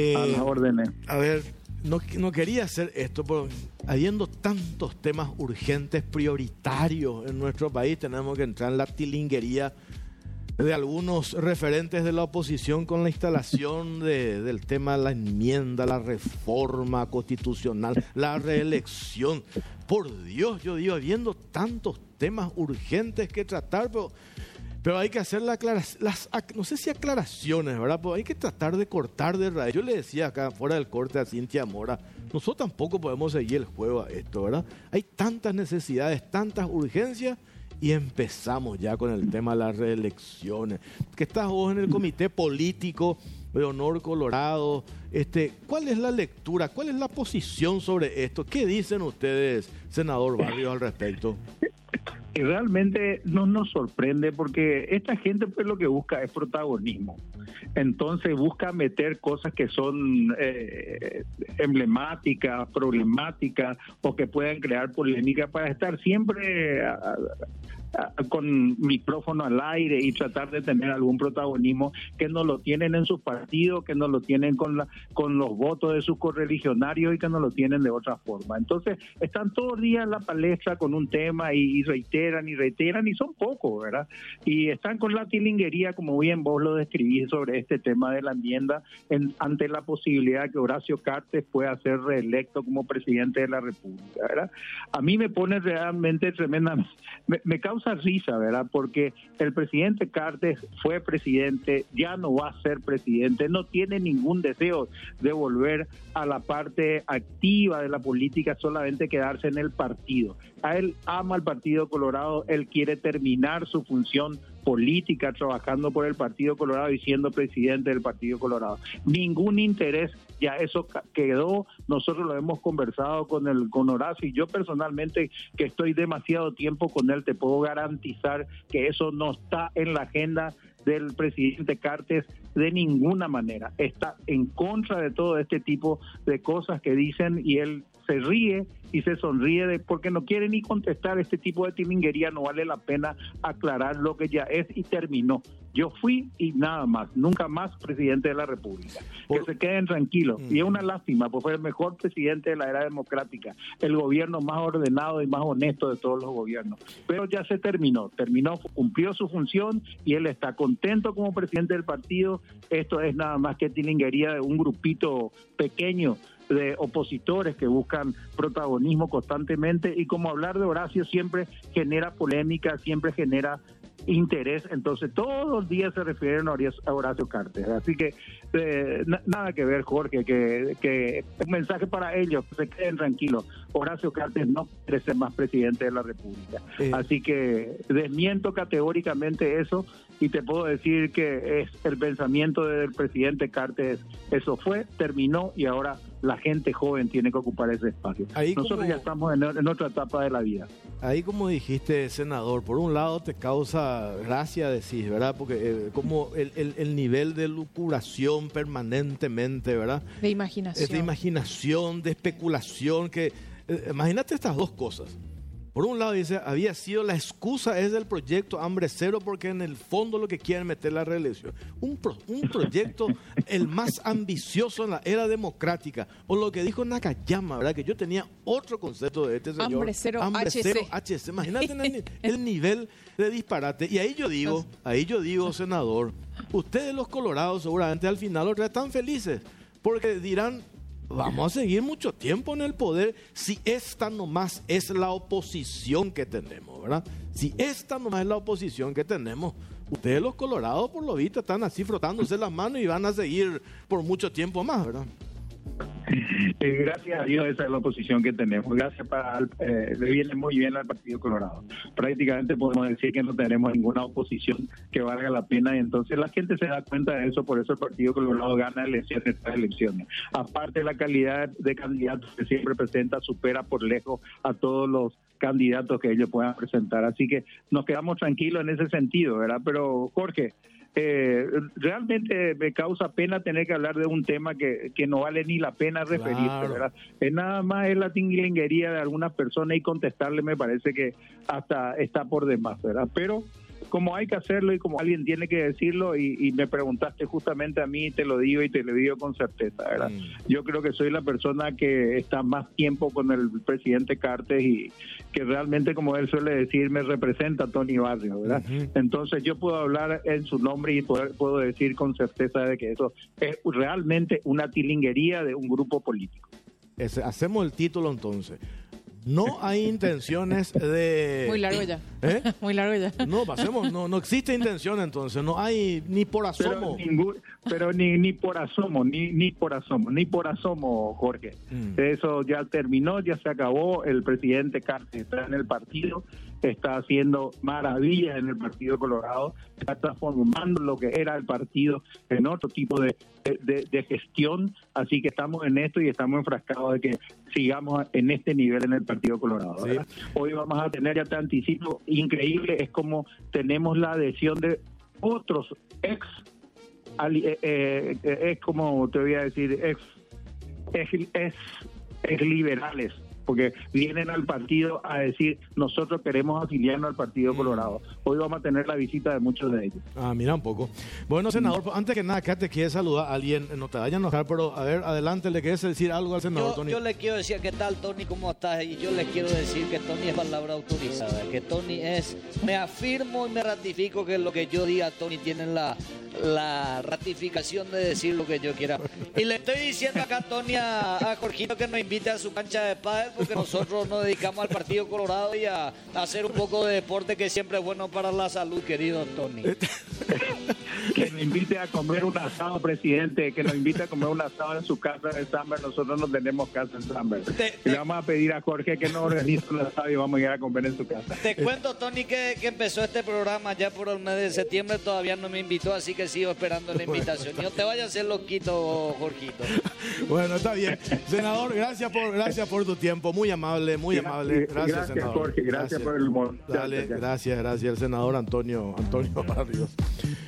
Eh, a las órdenes. A ver, no, no quería hacer esto, pero habiendo tantos temas urgentes, prioritarios en nuestro país, tenemos que entrar en la tilinguería de algunos referentes de la oposición con la instalación de- del tema de la enmienda, la reforma constitucional, la reelección. Por Dios, yo digo, habiendo tantos temas urgentes que tratar, pero, pero hay que hacer la las, no sé si aclaraciones, ¿verdad? Pero hay que tratar de cortar de raíz. Yo le decía acá, fuera del corte a Cintia Mora, nosotros tampoco podemos seguir el juego a esto, ¿verdad? Hay tantas necesidades, tantas urgencias y empezamos ya con el tema de las reelecciones. Que estás vos en el comité político de Honor Colorado. Este, ¿Cuál es la lectura? ¿Cuál es la posición sobre esto? ¿Qué dicen ustedes, senador Barrio, al respecto? Realmente no nos sorprende porque esta gente pues lo que busca es protagonismo. Entonces busca meter cosas que son eh, emblemáticas, problemáticas o que puedan crear polémica para estar siempre con micrófono al aire y tratar de tener algún protagonismo que no lo tienen en sus partidos, que no lo tienen con la, con los votos de sus correligionarios y que no lo tienen de otra forma. Entonces están todo el día en la palestra con un tema y, y reiteran y reiteran y son pocos, ¿verdad? Y están con la tilinguería, como bien vos lo describís sobre este tema de la enmienda, en- ante la posibilidad que Horacio Cartes pueda ser reelecto como presidente de la República, ¿verdad? A mí me pone realmente tremendamente, me, me causa risa, ¿verdad? Porque el presidente Cartes fue presidente, ya no va a ser presidente, no tiene ningún deseo de volver a la parte activa de la política, solamente quedarse en el partido. A él ama el Partido Colorado, él quiere terminar su función política trabajando por el Partido Colorado y siendo presidente del Partido Colorado. Ningún interés, ya eso quedó, nosotros lo hemos conversado con el con Horacio y yo personalmente que estoy demasiado tiempo con él te puedo garantizar que eso no está en la agenda del presidente Cartes de ninguna manera. Está en contra de todo este tipo de cosas que dicen y él se ríe y se sonríe de porque no quiere ni contestar este tipo de timinguería, no vale la pena aclarar lo que ya es y terminó. Yo fui y nada más, nunca más presidente de la República. Por- Que se queden tranquilos. Mm. Y es una lástima, pues fue el mejor presidente de la era democrática, el gobierno más ordenado y más honesto de todos los gobiernos. Pero ya se terminó, terminó, cumplió su función y él está contento como presidente del partido. Esto es nada más que tilinguería de un grupito pequeño de opositores que buscan protagonismo constantemente y como hablar de Horacio siempre genera polémica, siempre genera interés, entonces todos los días se refieren a Horacio, Cartes. Así que eh, na- nada que ver, Jorge, que, que un mensaje para ellos, que se queden tranquilos. Horacio Cartes no quiere ser más presidente de la República. Eh. Así que desmiento categóricamente eso y te puedo decir que es el pensamiento del presidente Cartes, eso fue, terminó y ahora la gente joven tiene que ocupar ese espacio. Ahí Nosotros como- ya estamos en, en otra etapa de la vida. Ahí como dijiste, senador, por un lado te causa gracia decir, ¿verdad? Porque eh, como el, el- el nivel de lucuración permanentemente, ¿verdad? De imaginación. Es de imaginación, de especulación, que... eh, imagínate estas dos cosas. Por un lado dice, había sido la excusa es del proyecto Hambre Cero porque en el fondo lo que quieren meter la reelección. Un, pro- un proyecto el más ambicioso en la era democrática. O lo que dijo Nakayama, ¿verdad? Que yo tenía otro concepto de este señor. Hambre Cero Hambre HC. Cero HC. Imagínate el, ni- el nivel de disparate. Y ahí yo digo, ahí yo digo, senador, ustedes los colorados seguramente al final están felices. Porque dirán, vamos a seguir mucho tiempo en el poder si esta nomás es la oposición que tenemos, ¿verdad? Si esta nomás es la oposición que tenemos, ustedes los colorados por lo visto están así frotándose las manos y van a seguir por mucho tiempo más, ¿verdad? Eh, gracias a Dios esa es la oposición que tenemos. Gracias para eh, le viene muy bien al Partido Colorado. Prácticamente podemos decir que no tenemos ninguna oposición que valga la pena y entonces la gente se da cuenta de eso, por eso el Partido Colorado gana elecciones tras elecciones. Aparte la calidad de candidatos que siempre presenta supera por lejos a todos los candidatos que ellos puedan presentar. Así que nos quedamos tranquilos en ese sentido, ¿verdad? Pero Jorge, eh, realmente me causa pena tener que hablar de un tema que, que no vale ni la pena referirse, Claro. ¿verdad? Es nada más es la tinguilenguería de algunas personas y contestarle me parece que hasta está por demás, ¿verdad? Pero como hay que hacerlo y como alguien tiene que decirlo y, me preguntaste justamente a mí, te lo digo y te lo digo con certeza, ¿verdad? Mm. Yo creo que soy la persona que está más tiempo con el presidente Cartes y que realmente, como él suele decir, me representa a Tony Barrio, ¿verdad? Entonces yo puedo hablar en su nombre y puedo decir con certeza de que eso es realmente una tilinguería de un grupo político. hacemos el título entonces. No hay intenciones de. Muy largo ya. ¿Eh? Muy largo ya. No, pasemos. No, no existe intención entonces. No hay ni por asomo. Pero, ni, ni por asomo, ni, ni por asomo, ni por asomo, Jorge. Mm. Eso ya terminó, ya se acabó. El presidente Carter está en el partido está haciendo maravillas en el Partido Colorado, está transformando lo que era el partido en otro tipo de, de, gestión, así que estamos en esto y estamos enfrascados de que sigamos en este nivel en el Partido Colorado. Hoy vamos a tener, ya te anticipo, increíble, es como tenemos la adhesión de otros ex, eh, eh, eh, es como te voy a decir, ex, ex, ex liberales porque vienen al partido a decir, nosotros queremos afiliarnos al Partido mm. Colorado. Hoy vamos a tener la visita de muchos de ellos. Ah, mira un poco. Bueno, senador, antes que nada, acá te quiere saludar a alguien, no te vayas a enojar, pero a ver, adelante, ¿le quieres decir algo al senador Tony? Yo le quiero decir, ¿qué tal, Tony? ¿Cómo estás? Y yo le quiero decir que Tony es palabra autorizada, que Tony es, me afirmo y me ratifico que lo que yo diga, Tony tiene la, la ratificación de decir lo que yo quiera. Y le estoy diciendo acá, Tony, a, a Jorgito que nos invite a su cancha de pádel porque nosotros nos dedicamos al Partido Colorado y a, hacer un poco de deporte que siempre es bueno para la salud, querido Tony. que nos invite a comer un asado, presidente, que nos invite a comer un asado en su casa en Samber. Nosotros no tenemos casa en Samber. Le vamos a pedir a Jorge que nos organice un asado y vamos a ir a comer en su casa. Te cuento, Tony, que, que empezó este programa ya por el mes de septiembre, todavía no me invitó, así que sigo esperando la invitación. No te vayas a hacer loquito, Jorgito. Bueno, está bien. Senador, gracias por, gracias por tu tiempo. Muy amable, muy amable. Gracias, gracias Jorge. Gracias, por el humor. Dale, gracias, gracias. El senador Antonio, Antonio Barrios.